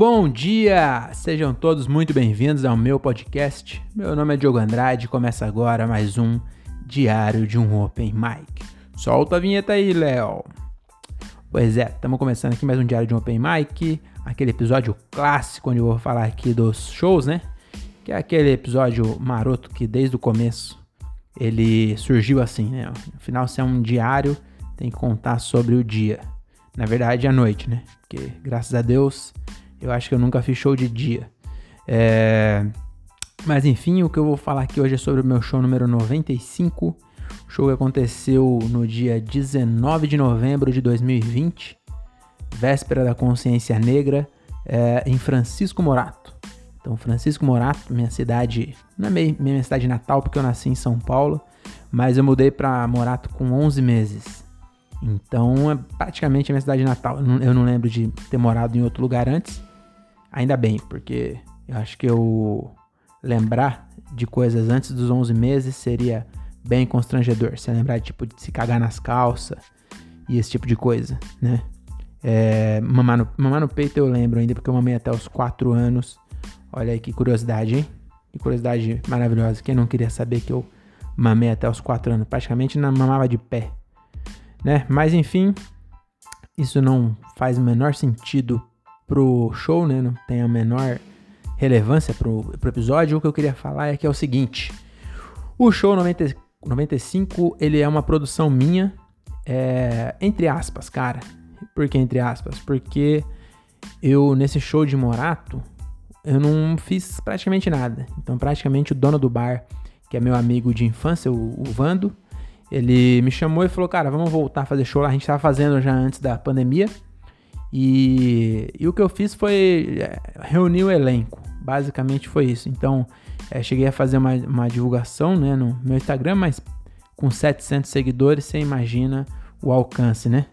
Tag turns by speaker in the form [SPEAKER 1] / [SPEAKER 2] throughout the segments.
[SPEAKER 1] Bom dia! Sejam todos muito bem-vindos ao meu podcast. Meu nome é Diogo Andrade e começa agora mais um Diário de um Open Mic. Solta a vinheta aí, Léo! Pois é, estamos começando aqui mais um Diário de um Open Mic, aquele episódio clássico onde eu vou falar aqui dos shows, né? Que é aquele episódio maroto que desde o começo ele surgiu assim, né? Afinal, se é um diário, tem que contar sobre o dia. Na verdade, a noite, né? Porque, graças a Deus, eu acho que eu nunca fiz show de dia. É... Mas enfim, o que eu vou falar aqui hoje é sobre o meu show número 95. O show que aconteceu no dia 19 de novembro de 2020, véspera da consciência negra, é, em Francisco Morato. Então, Francisco Morato, minha cidade, não é minha cidade natal porque eu nasci em São Paulo, mas eu mudei para Morato com 11 meses. Então, é praticamente a minha cidade natal. Eu não lembro de ter morado em outro lugar antes. Ainda bem, porque eu acho que eu lembrar de coisas antes dos 11 meses seria bem constrangedor. Se lembrar tipo, de se cagar nas calças e esse tipo de coisa, né? É, mamar, no, mamar no peito eu lembro ainda, porque eu mamei até os 4 anos. Olha aí que curiosidade, hein? Que curiosidade maravilhosa. Quem não queria saber que eu mamei até os 4 anos? Praticamente não mamava de pé, né? Mas enfim, isso não faz o menor sentido pro show, né? Não tem a menor relevância pro, pro episódio. O que eu queria falar é que é o seguinte: o show 90, 95 ele é uma produção minha, é, entre aspas, cara. Por que entre aspas? Porque eu nesse show de Morato eu não fiz praticamente nada. Então praticamente o dono do bar, que é meu amigo de infância, o, o Vando, ele me chamou e falou, cara, vamos voltar a fazer show lá. A gente tava fazendo já antes da pandemia. E, e o que eu fiz foi é, reunir o elenco. Basicamente foi isso. Então, é, cheguei a fazer uma, uma divulgação né, no meu Instagram, mas com 700 seguidores, você imagina o alcance, né?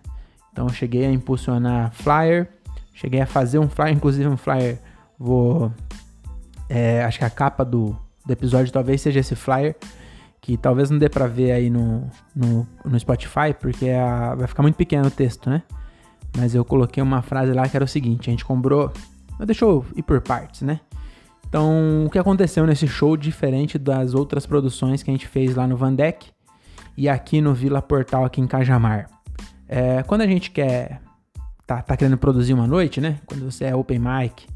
[SPEAKER 1] Então, cheguei a impulsionar flyer, cheguei a fazer um flyer, inclusive um flyer, vou... É, acho que a capa do, do episódio talvez seja esse flyer, que talvez não dê pra ver aí no, no, no Spotify, porque a, vai ficar muito pequeno o texto, né? Mas eu coloquei uma frase lá que era o seguinte: a gente comprou. Deixa eu ir por partes, né? Então, o que aconteceu nesse show, diferente das outras produções que a gente fez lá no Vandeck e aqui no Vila Portal, aqui em Cajamar? É, quando a gente quer. Tá, tá querendo produzir uma noite, né? Quando você é open mic.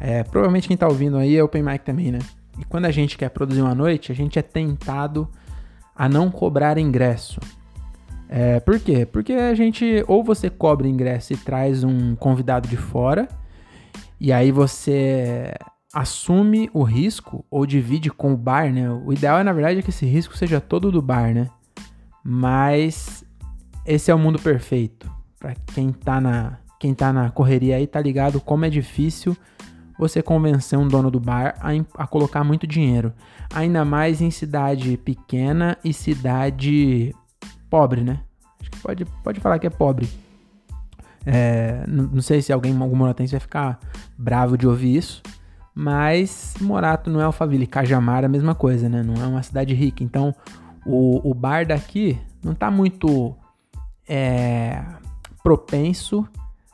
[SPEAKER 1] É, provavelmente quem tá ouvindo aí é open mic também, né? E quando a gente quer produzir uma noite, a gente é tentado a não cobrar ingresso. É, por quê? Porque a gente, ou você cobra ingresso e traz um convidado de fora, e aí você assume o risco ou divide com o bar, né? O ideal é, na verdade, que esse risco seja todo do bar, né? Mas esse é o mundo perfeito. Para quem tá na quem tá na correria aí tá ligado como é difícil você convencer um dono do bar a, a colocar muito dinheiro. Ainda mais em cidade pequena e cidade pobre, né? Acho que pode, pode falar que é pobre. É, não, sei se alguém, algum moratense vai ficar bravo de ouvir isso, mas Morato não é Alphaville, Cajamar é a mesma coisa, né? Não é uma cidade rica. Então, o, o bar daqui não tá muito é, propenso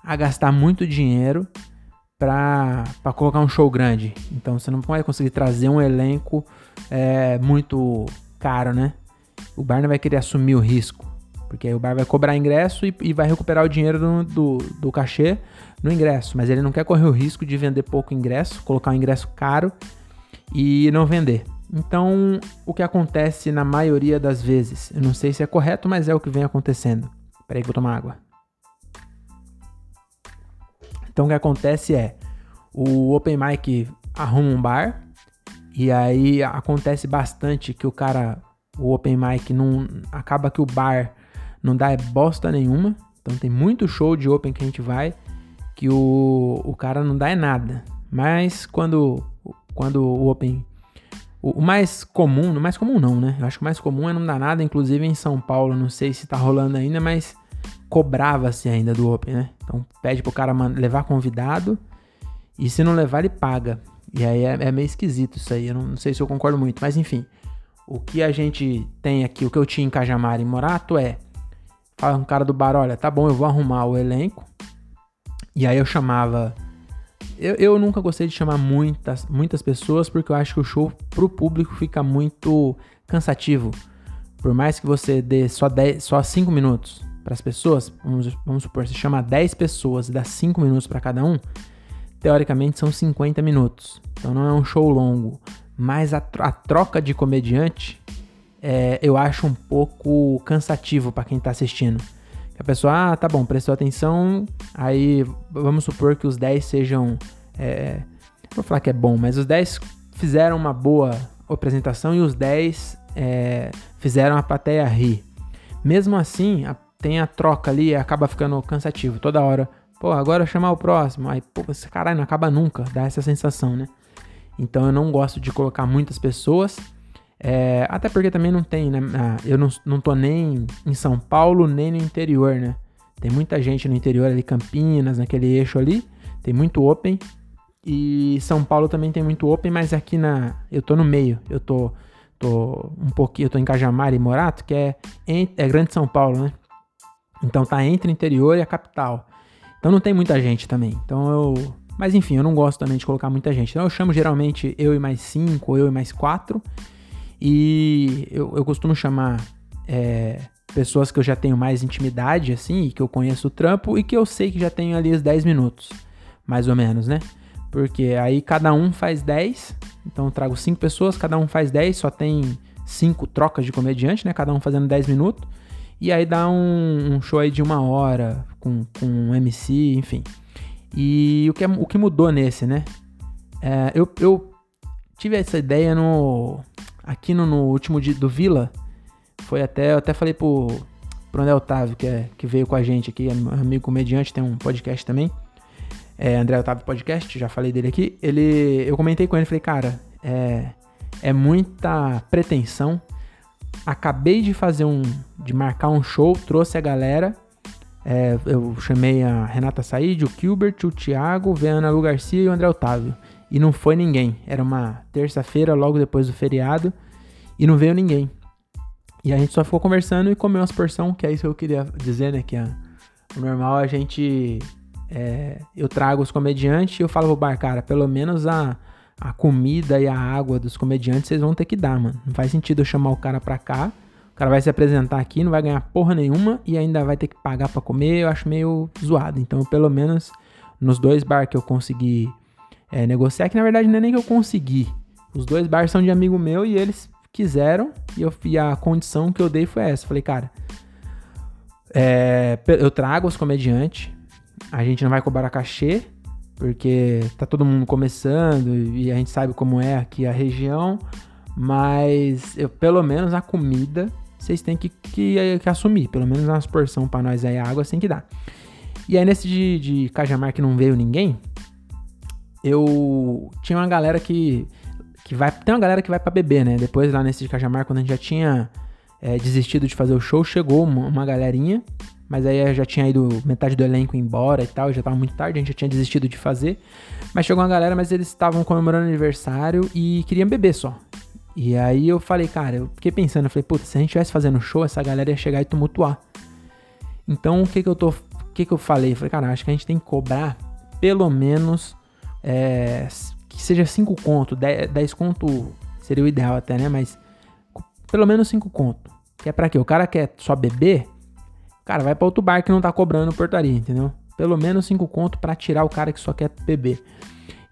[SPEAKER 1] a gastar muito dinheiro para colocar um show grande. Então, você não vai conseguir trazer um elenco é, muito caro, né? O bar não vai querer assumir o risco. Porque aí o bar vai cobrar ingresso e, e vai recuperar o dinheiro do, do, do, cachê no ingresso. Mas ele não quer correr o risco de vender pouco ingresso, colocar um ingresso caro e não vender. Então, o que acontece na maioria das vezes, eu não sei se é correto, mas é o que vem acontecendo. Peraí que eu vou tomar água. Então, o que acontece é, o Open Mic arruma um bar, e aí acontece bastante que o cara o open mic não acaba que o bar não dá bosta nenhuma. Então tem muito show de open que a gente vai que o, o cara não dá é nada. Mas quando quando o open o, o mais comum, não mais comum não, né? Eu acho que o mais comum é não dar nada, inclusive em São Paulo, não sei se tá rolando ainda, mas cobrava-se ainda do open, né? Então pede pro cara levar convidado e se não levar ele paga. E aí é, é meio esquisito isso aí, eu não, não sei se eu concordo muito, mas enfim. O que a gente tem aqui, o que eu tinha em Cajamar e Morato é. Fala o cara do bar, olha, tá bom, eu vou arrumar o elenco. E aí eu chamava eu, eu nunca gostei de chamar muitas, muitas pessoas porque eu acho que o show pro público fica muito cansativo. Por mais que você dê só 10, só 5 minutos para as pessoas, vamos, vamos supor, você chama 10 pessoas e dá 5 minutos para cada um, teoricamente são 50 minutos. Então não é um show longo. Mas a, a troca de comediante é, eu acho um pouco cansativo para quem tá assistindo. A pessoa, ah, tá bom, prestou atenção, aí vamos supor que os 10 sejam. É, vou falar que é bom, mas os 10 fizeram uma boa apresentação e os 10 é, fizeram a plateia rir. Mesmo assim, a, tem a troca ali acaba ficando cansativo. Toda hora, pô, agora chamar o próximo. Aí, pô, esse caralho não acaba nunca, dá essa sensação, né? Então eu não gosto de colocar muitas pessoas. É, até porque também não tem, né? Ah, eu não, não tô nem em São Paulo, nem no interior, né? Tem muita gente no interior ali, Campinas, naquele eixo ali. Tem muito open. E São Paulo também tem muito open, mas aqui na. Eu tô no meio. Eu tô. tô um pouquinho. Eu tô em Cajamar e Morato, que é, é Grande São Paulo, né? Então tá entre o interior e a capital. Então não tem muita gente também. Então eu. Mas enfim, eu não gosto também de colocar muita gente. Então eu chamo geralmente eu e mais cinco, eu e mais quatro. E eu, eu costumo chamar é, pessoas que eu já tenho mais intimidade, assim, que eu conheço o trampo e que eu sei que já tenho ali os 10 minutos, mais ou menos, né? Porque aí cada um faz 10, então eu trago 5 pessoas, cada um faz 10, só tem 5 trocas de comediante, né? Cada um fazendo 10 minutos. E aí dá um, um, show aí de uma hora, com, com um MC, enfim. E o que, é, o que mudou nesse, né? É, eu, eu tive essa ideia no aqui no, no último dia do Vila, foi até, eu até falei pro, pro André Otávio, que, é, que veio com a gente aqui, é amigo comediante, tem um podcast também, é, André Otávio Podcast, já falei dele aqui, ele, eu comentei com ele, falei, cara, é, é muita pretensão, acabei de fazer um, de marcar um show, trouxe a galera, é, eu chamei a Renata Said, o Gilbert, o Thiago, o Ana Lu Garcia e o André Otávio e não foi ninguém. Era uma terça-feira, logo depois do feriado, e não veio ninguém. E a gente só ficou conversando e comeu umas porção, que é isso que eu queria dizer, né? Que a, o normal a gente. É, eu trago os comediantes e eu falo pro bar, cara, pelo menos a, a comida e a água dos comediantes vocês vão ter que dar, mano. Não faz sentido eu chamar o cara pra cá, cara vai se apresentar aqui, não vai ganhar porra nenhuma e ainda vai ter que pagar para comer, eu acho meio zoado. Então, pelo menos nos dois bar que eu consegui é, negociar, que na verdade não é nem que eu consegui. Os dois bares são de amigo meu e eles quiseram e, eu, e a condição que eu dei foi essa. Falei, cara, é, eu trago os comediantes, a gente não vai cobrar cachê, porque tá todo mundo começando e a gente sabe como é aqui a região, mas eu, pelo menos a comida vocês têm que, que, que assumir, pelo menos umas porção para nós aí, água tem que dar. E aí nesse de, de Cajamar que não veio ninguém, eu tinha uma galera que que vai tem uma galera que vai para beber, né? Depois lá nesse de Cajamar, quando a gente já tinha é, desistido de fazer o show, chegou uma, uma, galerinha, mas aí já tinha ido metade do elenco embora e tal, já tava muito tarde, a gente já tinha desistido de fazer. Mas chegou uma galera, mas eles estavam comemorando aniversário e queriam beber só. E aí eu falei, cara, eu fiquei pensando, eu falei, puta, se a gente estivesse fazendo show, essa galera ia chegar e tumultuar. Então o que que eu tô, o que que eu falei? Eu falei, cara, acho que a gente tem que cobrar pelo menos é, que seja 5 conto, 10 conto seria o ideal até, né? Mas pelo menos 5 conto. Que é pra quê? O cara quer só beber, cara, vai pra outro bar que não tá cobrando portaria, entendeu? Pelo menos 5 conto para tirar o cara que só quer beber.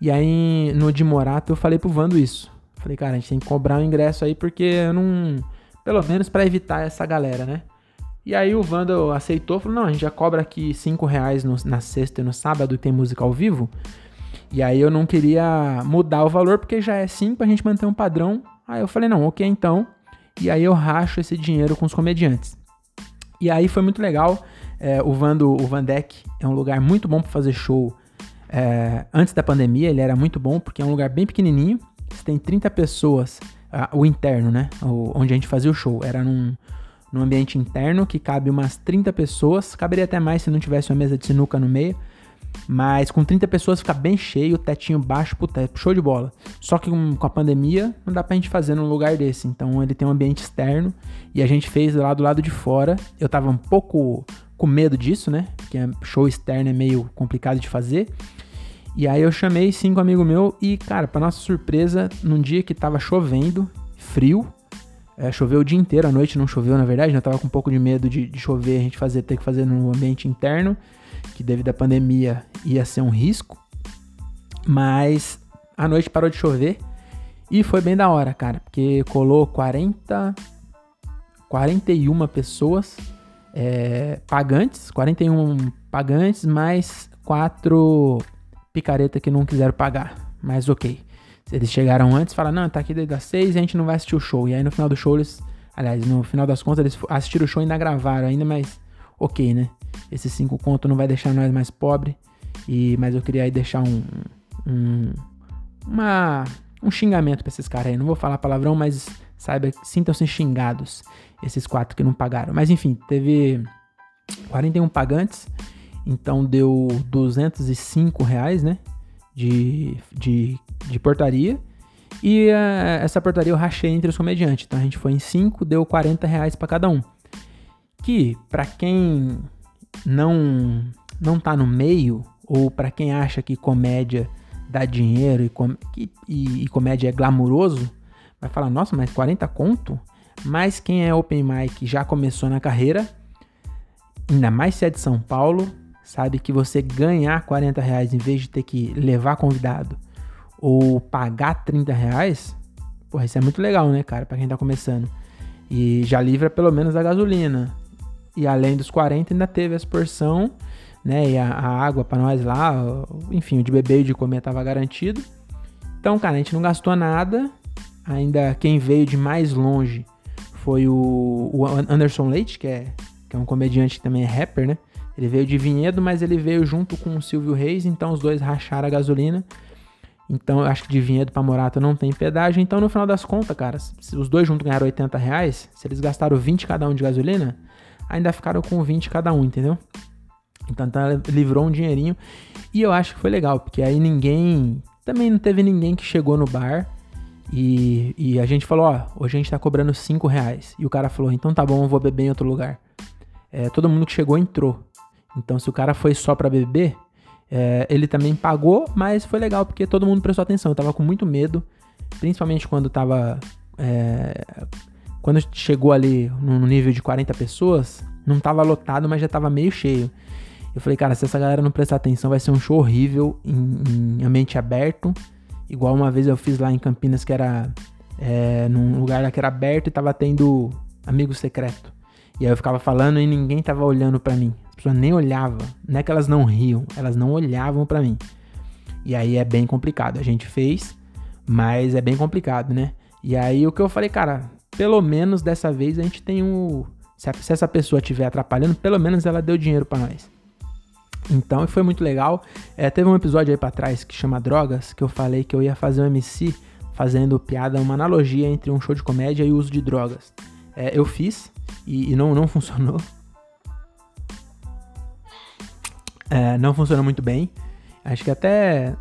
[SPEAKER 1] E aí, no de Morato, eu falei pro Vando isso. Falei, cara, a gente tem que cobrar o um ingresso aí porque eu não. Pelo menos para evitar essa galera, né? E aí o Vando aceitou, falou: não, a gente já cobra aqui 5 reais no, na sexta e no sábado que tem música ao vivo. E aí eu não queria mudar o valor porque já é 5 pra gente manter um padrão. Aí eu falei, não, ok então. E aí eu racho esse dinheiro com os comediantes. E aí foi muito legal. É, o Vando, o Vandeck é um lugar muito bom para fazer show. É, antes da pandemia ele era muito bom porque é um lugar bem pequenininho. Você tem 30 pessoas, ah, o interno, né? O, onde a gente fazia o show. Era num, num ambiente interno que cabe umas 30 pessoas. Caberia até mais se não tivesse uma mesa de sinuca no meio. Mas com 30 pessoas fica bem cheio, tetinho baixo, puta, show de bola. Só que com, com a pandemia não dá pra gente fazer num lugar desse. Então ele tem um ambiente externo e a gente fez lá do lado de fora. Eu tava um pouco com medo disso, né? Porque show externo é meio complicado de fazer. E aí eu chamei cinco amigos meus e, cara, pra nossa surpresa, num dia que tava chovendo, frio, é, choveu o dia inteiro, à noite não choveu, na verdade, eu tava com um pouco de medo de, de chover, a gente fazer, ter que fazer no ambiente interno, que devido à pandemia ia ser um risco. Mas a noite parou de chover e foi bem da hora, cara, porque colou 40, 41 pessoas é, pagantes, 41 pagantes, mais 4 picareta que não quiseram pagar. Mas ok. Eles chegaram antes, falaram, não, tá aqui desde as 6 e a gente não vai assistir o show. E aí no final do show eles, aliás, no final das contas eles assistiram o show e ainda gravaram ainda, mas ok, né? Esses 5 contos não vai deixar nós mais pobre. E, mas eu queria aí deixar um, um uma, um xingamento pra esses caras aí. Não vou falar palavrão, mas saiba, sintam-se xingados esses quatro que não pagaram. Mas enfim, teve 41 pagantes, então deu 205 reais, né? De, de, de portaria. E uh, essa portaria eu rachei entre os comediantes. Então a gente foi em 5, deu 40 reais pra cada um. Que, para quem não, não tá no meio, ou para quem acha que comédia dá dinheiro e, com, e, e, e comédia é glamuroso, vai falar, nossa, mas 40 conto? Mas quem é open mic já começou na carreira, ainda mais se é de São Paulo, sabe que você ganhar 40 reais em vez de ter que levar convidado ou pagar 30 reais, porra, isso é muito legal, né, cara, pra quem tá começando. E já livra pelo menos a gasolina. E além dos 40, ainda teve essa porção, né, e a, a água para nós lá, enfim, o de beber e de comer tava garantido. Então, cara, a gente não gastou nada. Ainda quem veio de mais longe foi o, o Anderson Leite, que é, que é um comediante que também é rapper, né? Ele veio de Vinhedo, mas ele veio junto com o Silvio Reis, então os dois racharam a gasolina. Então eu acho que de Vinhedo pra Morato não tem pedágio. Então no final das contas, cara, se os dois juntos ganharam 80 reais, se eles gastaram 20 cada um de gasolina, ainda ficaram com 20 cada um, entendeu? Então, então livrou um dinheirinho. E eu acho que foi legal, porque aí ninguém. Também não teve ninguém que chegou no bar e, e a gente falou, ó, hoje a gente tá cobrando 5 reais. E o cara falou, então tá bom, eu vou beber em outro lugar. É, todo mundo que chegou entrou. Então se o cara foi só pra beber, é, ele também pagou, mas foi legal porque todo mundo prestou atenção. Eu tava com muito medo, principalmente quando tava. É, quando chegou ali no nível de 40 pessoas, não tava lotado, mas já tava meio cheio. Eu falei, cara, se essa galera não prestar atenção, vai ser um show horrível em, em ambiente aberto. Igual uma vez eu fiz lá em Campinas, que era é, num lugar que era aberto e tava tendo amigo secreto. E aí eu ficava falando e ninguém tava olhando para mim. As pessoas nem olhavam. Não é que elas não riam, elas não olhavam para mim. E aí é bem complicado. A gente fez, mas é bem complicado, né? E aí o que eu falei, cara, pelo menos dessa vez a gente tem. Se, se essa pessoa estiver atrapalhando, pelo menos ela deu dinheiro para nós. Então foi muito legal. É, teve um episódio aí pra trás que chama Drogas, que eu falei que eu ia fazer um MC fazendo piada, uma analogia entre um show de comédia e o uso de drogas. É, eu fiz e, e, não, não funcionou. É, não funcionou muito bem. Acho que até.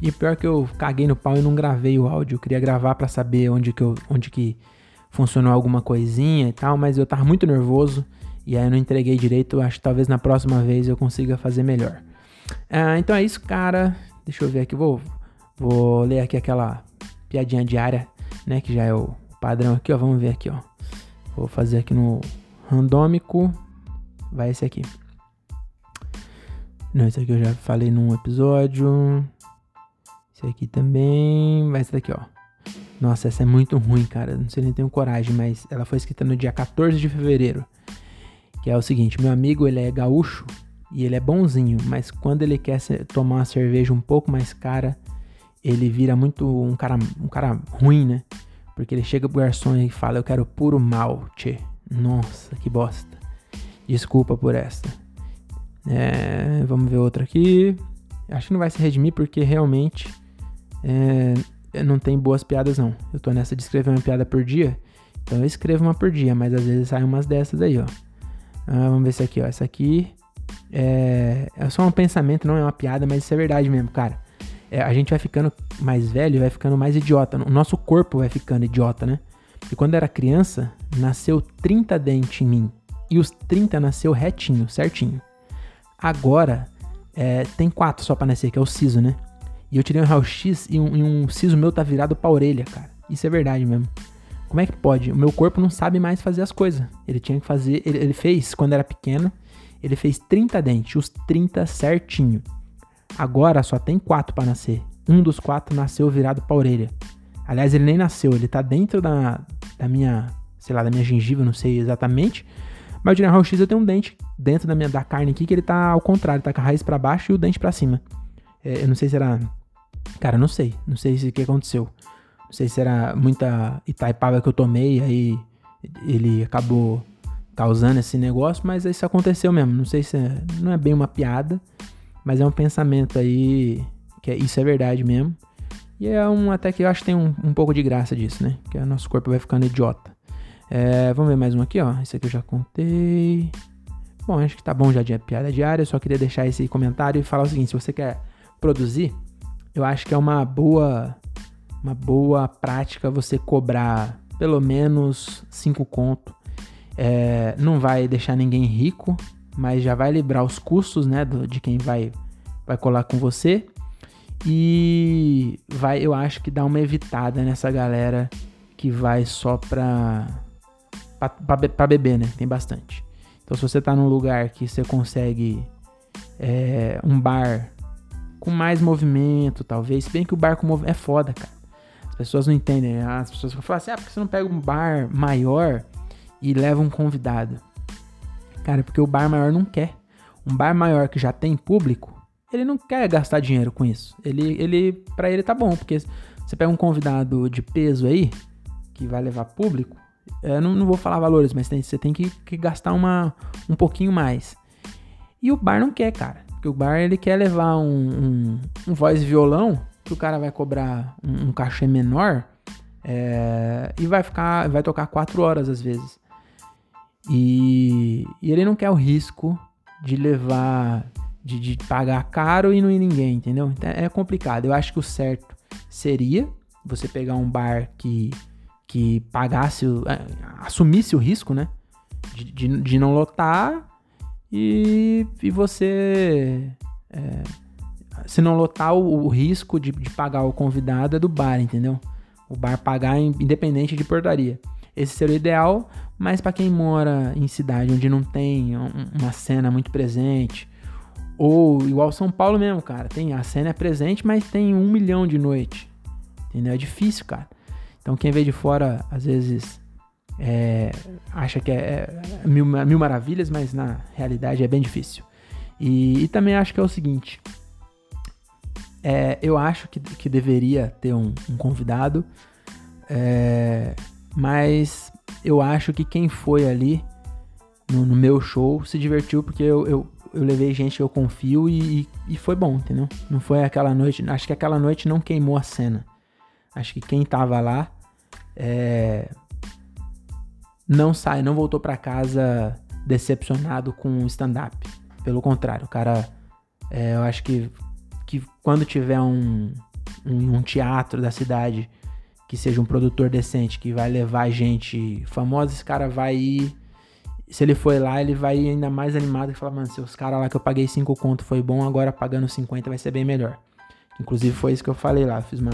[SPEAKER 1] E pior que eu caguei no pau e não gravei o áudio. Eu queria gravar para saber onde que, eu, onde que funcionou alguma coisinha e tal, mas eu tava muito nervoso. E aí eu não entreguei direito, acho que talvez na próxima vez eu consiga fazer melhor. Ah, então é isso, cara. Deixa eu ver aqui, vou, vou ler aqui aquela piadinha diária, né? Que já é o padrão aqui, ó. Vamos ver aqui, ó. Vou fazer aqui no randômico. Vai esse aqui. Não, esse aqui eu já falei num episódio. Esse aqui também. Vai esse daqui, ó. Nossa, essa é muito ruim, cara. Não sei nem tenho coragem, mas ela foi escrita no dia 14 de fevereiro que é o seguinte, meu amigo ele é gaúcho e ele é bonzinho, mas quando ele quer tomar uma cerveja um pouco mais cara, ele vira muito um cara, um cara ruim, né? Porque ele chega pro garçom e fala, eu quero puro malte. Nossa, que bosta. Desculpa por esta. É, vamos ver outra aqui. Acho que não vai se redimir porque realmente é, não tem boas piadas não. Eu tô nessa de escrever uma piada por dia, então eu escrevo uma por dia, mas às vezes saem umas dessas aí, ó. Ah, vamos ver esse aqui, ó. Essa aqui é, é só um pensamento, não é uma piada, mas isso é verdade mesmo, cara. É, a gente vai ficando mais velho, vai ficando mais idiota. O nosso corpo vai ficando idiota, né? E quando eu era criança, nasceu 30 dentes em mim. E os 30 nasceu retinho, certinho. Agora, é, tem quatro só pra nascer, que é o siso, né? E eu tirei um raio-x e um, e um siso meu tá virado pra orelha, cara. Isso é verdade mesmo. Como é que pode? O meu corpo não sabe mais fazer as coisas. Ele tinha que fazer. Ele, ele fez, quando era pequeno, ele fez 30 dentes, os 30 certinho. Agora só tem 4 para nascer. Um dos quatro nasceu virado pra orelha. Aliás, ele nem nasceu, ele tá dentro da, da minha, sei lá, da minha gengiva, não sei exatamente. Mas o General X eu tenho um dente dentro da minha da carne aqui que ele tá ao contrário, tá com a raiz para baixo e o dente para cima. É, eu não sei se era. Cara, não sei. Não sei se o que aconteceu. Não sei se era muita Itaipava que eu tomei, aí ele acabou causando esse negócio, mas isso aconteceu mesmo. Não sei se é, não é bem uma piada, mas é um pensamento aí que é, isso é verdade mesmo. E é um até que eu acho que tem um, um pouco de graça disso, né? Que o nosso corpo vai ficando idiota. É, vamos ver mais um aqui, ó. Esse aqui eu já contei. Bom, acho que tá bom já de piada diária. Só queria deixar esse comentário e falar o seguinte: se você quer produzir, eu acho que é uma boa, uma boa prática você cobrar pelo menos 5 conto. É, não vai deixar ninguém rico, mas já vai livrar os custos, né, do, de quem vai, vai colar com você. E vai, eu acho que dá uma evitada nessa galera que vai só pra, pra beber, né? Tem bastante. Então, se você tá num lugar que você consegue é, um bar com mais movimento, talvez, se bem que o bar com movimento é foda, cara. As pessoas não entendem. Né? As pessoas falam assim: ah, porque você não pega um bar maior e leva um convidado? Cara, porque o bar maior não quer. Um bar maior que já tem público, ele não quer gastar dinheiro com isso. Ele, ele para ele tá bom, porque você pega um convidado de peso aí, que vai levar público, eu não, não vou falar valores, mas tem, você tem que, que, gastar uma, um pouquinho mais. E o bar não quer, cara. Porque o bar ele quer levar um, um, um voz violão, que o cara vai cobrar um, um cachê menor é, e vai ficar, vai tocar quatro horas às vezes. E, e ele não quer o risco de levar de, de pagar caro e não ir ninguém, entendeu? Então é complicado. Eu acho que o certo seria você pegar um bar que, que pagasse, é, assumisse o risco, né? De, de, de não lotar e, e você. É, se não lotar, o, o risco de, de, pagar o convidado é do bar, entendeu? O bar pagar independente de portaria. Esse seria o ideal, mas para quem mora em cidade onde não tem uma cena muito presente, ou igual São Paulo mesmo, cara. Tem, a cena é presente, mas tem um milhão de noite. Entendeu? É difícil, cara. Então quem vê de fora, às vezes, é, acha que é, é mil, mil, maravilhas, mas na realidade é bem difícil. E, e também acho que é o seguinte. É, eu acho que, que deveria ter um, um convidado, é, mas eu acho que quem foi ali no, no, meu show se divertiu porque eu, eu, eu levei gente que eu confio e, e foi bom, entendeu? Não foi aquela noite. Acho que aquela noite não queimou a cena. Acho que quem tava lá é, não sai, não voltou para casa decepcionado com o stand-up. Pelo contrário, o cara, é, eu acho que, que quando tiver um, um, um, teatro da cidade que seja um produtor decente, que vai levar gente famosa, esse cara vai ir se ele foi lá, ele vai ainda mais animado e falar, mano, se os caras lá que eu paguei 5 conto foi bom, agora pagando 50 vai ser bem melhor. Inclusive foi isso que eu falei lá, fiz uma,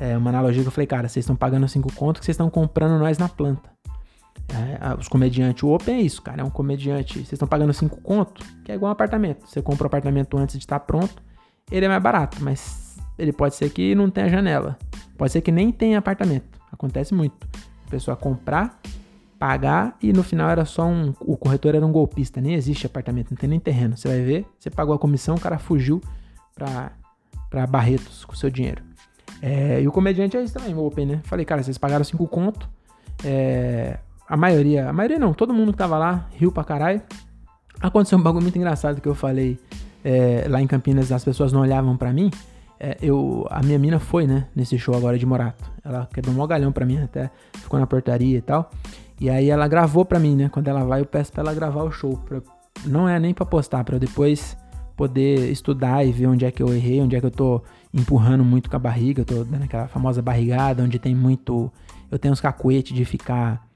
[SPEAKER 1] é, uma analogia que eu falei, cara, vocês estão pagando 5 conto que vocês estão comprando nós na planta. É, os comediantes, o Open é isso, cara, é um comediante, vocês estão pagando 5 conto, que é igual um apartamento. Você compra o um apartamento antes de estar pronto, ele é mais barato, mas ele pode ser que não tenha janela. Pode ser que nem tenha apartamento. Acontece muito. A pessoa comprar pagar e no final era só um. O corretor era um golpista, nem existe apartamento, não tem nem terreno. Você vai ver, você pagou a comissão, o cara fugiu pra Barretos com o seu dinheiro. É, e o comediante é isso também, o Open, né? Falei, cara, vocês pagaram cinco conto. É, a maioria, a maioria não, todo mundo que tava lá riu pra caralho. Aconteceu um bagulho muito engraçado que eu falei é, lá em Campinas, as pessoas não olhavam para mim. É, eu, a minha mina foi, né, nesse show agora de Morato. Ela quebrou um galhão pra mim, até ficou na portaria e tal. E aí ela gravou pra mim, né? Quando ela vai, eu peço pra ela gravar o show. Pra, não é nem pra postar, pra eu depois poder estudar e ver onde é que eu errei, onde é que eu tô empurrando muito com a barriga, eu tô dando aquela famosa barrigada, onde tem muito. Eu tenho uns cacuetes de ficar.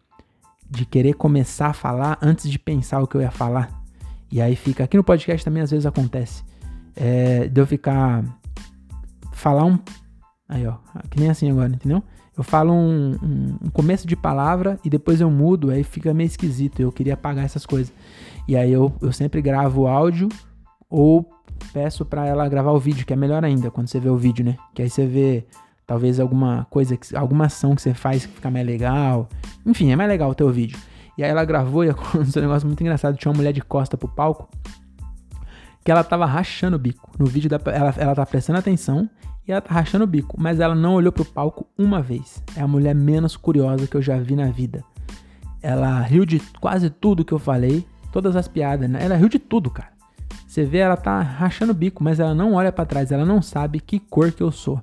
[SPEAKER 1] de querer começar a falar antes de pensar o que eu ia falar. E aí fica. Aqui no podcast também às vezes acontece. É, de eu ficar falar um. Aí, ó. Que nem assim agora, entendeu? Eu falo um, um, um, começo de palavra e depois eu mudo, aí fica meio esquisito. Eu queria apagar essas coisas. E aí eu, eu sempre gravo o áudio ou peço para ela gravar o vídeo, que é melhor ainda quando você vê o vídeo, né? Que aí você vê talvez alguma coisa, alguma ação que você faz que fica mais legal. Enfim, é mais legal o teu vídeo. E aí ela gravou e aconteceu um negócio muito engraçado. Tinha uma mulher de costa pro palco que ela tava rachando o bico. No vídeo da, ela, ela tá prestando atenção e ela tá rachando o bico, mas ela não olhou pro palco uma vez. É a mulher menos curiosa que eu já vi na vida. Ela riu de quase tudo que eu falei, todas as piadas, né? Ela riu de tudo, cara. Você vê, ela tá rachando o bico, mas ela não olha para trás, ela não sabe que cor que eu sou.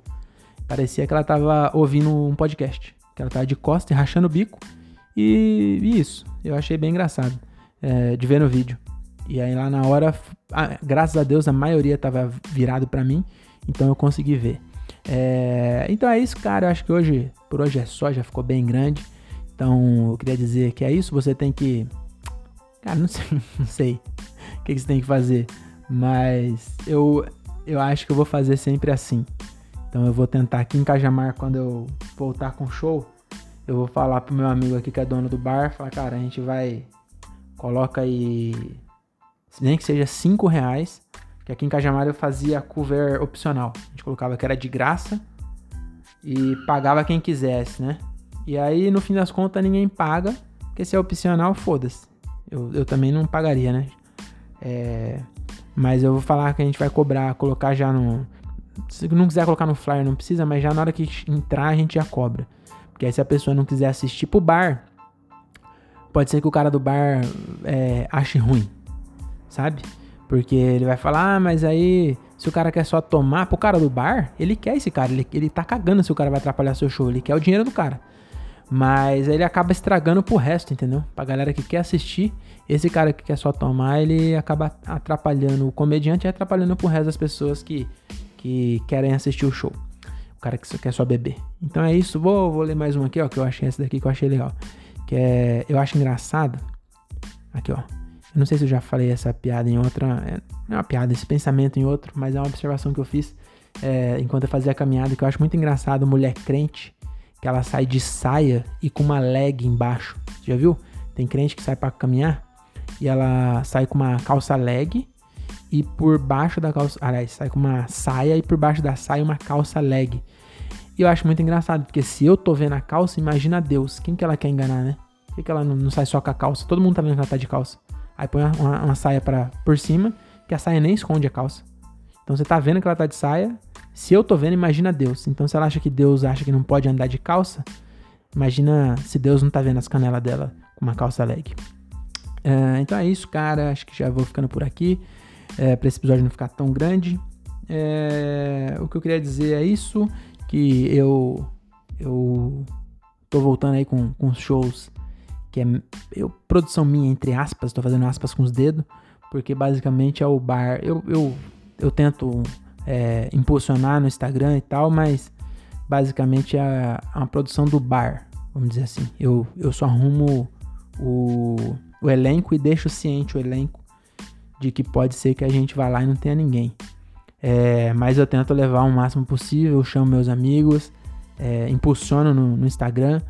[SPEAKER 1] Parecia que ela tava ouvindo um podcast. Que ela tava de costa e rachando o bico. E, e isso, eu achei bem engraçado é, de ver no vídeo. E aí lá na hora, graças a Deus, a maioria tava virado para mim, então eu consegui ver. É, então é isso, cara. Eu acho que hoje, por hoje é só, já ficou bem grande. Então eu queria dizer que é isso. Você tem que. Cara, não sei, não sei o que, que você tem que fazer. Mas eu, eu acho que eu vou fazer sempre assim. Então eu vou tentar aqui em Cajamar, quando eu voltar com o show, eu vou falar pro meu amigo aqui que é dono do bar, falar, cara, a gente vai. Coloca aí. Nem que seja 5 reais. Que aqui em Cajamar eu fazia cover opcional. A gente colocava que era de graça e pagava quem quisesse, né? E aí, no fim das contas, ninguém paga, porque se é opcional, foda-se. Eu, eu também não pagaria, né? É, mas eu vou falar que a gente vai cobrar, colocar já no. Se não quiser colocar no flyer, não precisa, mas já na hora que entrar a gente já cobra. Porque aí se a pessoa não quiser assistir pro bar, pode ser que o cara do bar é, ache ruim, sabe? Porque ele vai falar, ah, mas aí se o cara quer só tomar, pro cara do bar, ele quer esse cara, ele, ele tá cagando se o cara vai atrapalhar seu show, ele quer o dinheiro do cara. Mas ele acaba estragando pro resto, entendeu? Pra galera que quer assistir, esse cara que quer só tomar, ele acaba atrapalhando o comediante e atrapalhando pro resto das pessoas que, que querem assistir o show cara que quer só beber. Então é isso. Vou, vou ler mais um aqui, ó, que eu achei esse daqui que eu achei legal. Que é, eu acho engraçado. Aqui, ó. Eu não sei se eu já falei essa piada em outra. É, não é uma piada, esse pensamento em outro, mas é uma observação que eu fiz é, enquanto eu fazia a caminhada, que eu acho muito engraçado. Mulher crente, que ela sai de saia e com uma leg embaixo. Você já viu? Tem crente que sai para caminhar e ela sai com uma calça leg e por baixo da calça. Aliás, sai com uma saia e por baixo da saia uma calça leg. E eu acho muito engraçado, porque se eu tô vendo a calça, imagina Deus. Quem que ela quer enganar, né? Por que, que ela não, sai só com a calça? Todo mundo tá vendo que ela tá de calça. Aí põe uma, uma, uma saia pra, por cima, que a saia nem esconde a calça. Então você tá vendo que ela tá de saia. Se eu tô vendo, imagina Deus. Então se ela acha que Deus acha que não pode andar de calça, imagina se Deus não tá vendo as canelas dela com uma calça leg. É, então é isso, cara. Acho que já vou ficando por aqui. É, para esse episódio não ficar tão grande. É, o que eu queria dizer é isso que eu eu tô voltando aí com, com shows que é eu, produção minha, entre aspas, tô fazendo aspas com os dedos, porque basicamente é o bar. Eu, eu, eu tento é, impulsionar no Instagram e tal, mas basicamente é uma produção do bar, vamos dizer assim. Eu, eu só arrumo o, o elenco e deixo ciente o elenco de que pode ser que a gente vá lá e não tenha ninguém. É, mas eu tento levar o máximo possível, chamo meus amigos, é, impulsiono no, no Instagram,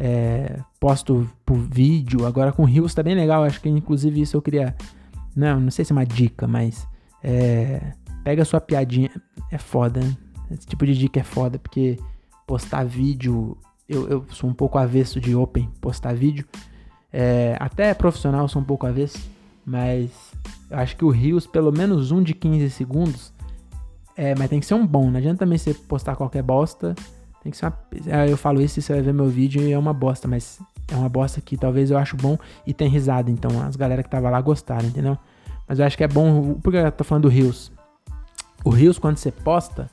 [SPEAKER 1] é, posto por vídeo. Agora com Rios tá bem legal, acho que inclusive isso eu queria. Não, não sei se é uma dica, mas é, pega sua piadinha. É foda, né? Esse tipo de dica é foda, porque postar vídeo. Eu, eu sou um pouco avesso de open, postar vídeo. É, até profissional sou um pouco avesso, mas eu acho que o Rios, pelo menos um de 15 segundos, é, mas tem que ser um bom. Não adianta também você postar qualquer bosta. Tem que ser uma. É, eu falo isso e você vai ver meu vídeo e é uma bosta, mas é uma bosta que talvez eu acho bom e tem risada. Então as galera que tava lá gostaram, entendeu? Mas eu acho que é bom. Por que eu tô falando do Rios? O Rios, quando você posta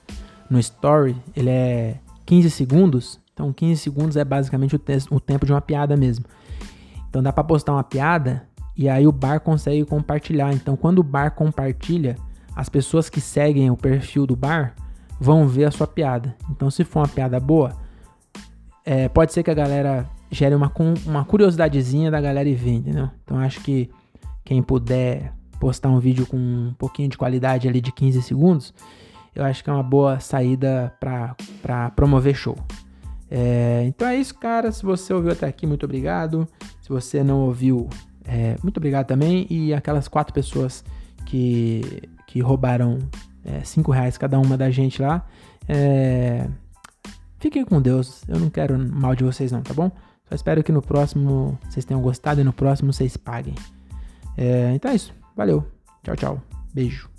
[SPEAKER 1] no Story, ele é 15 segundos. Então 15 segundos é basicamente o, te o tempo de uma piada mesmo. Então dá pra postar uma piada e aí o bar consegue compartilhar. Então quando o bar compartilha as pessoas que seguem o perfil do bar vão ver a sua piada. Então, se for uma piada boa, é, pode ser que a galera gere uma, uma curiosidadezinha da galera e vê, entendeu? Então, acho que quem puder postar um vídeo com um pouquinho de qualidade ali de 15 segundos, eu acho que é uma boa saída para promover show. É, então é isso, cara. Se você ouviu até aqui, muito obrigado. Se você não ouviu, é, muito obrigado também. E aquelas quatro pessoas que, que roubaram é, cinco reais cada uma da gente lá. É, fiquem com Deus. Eu não quero mal de vocês, não, tá bom? Só espero que no próximo vocês tenham gostado e no próximo vocês paguem. É, então é isso. Valeu. Tchau, tchau. Beijo.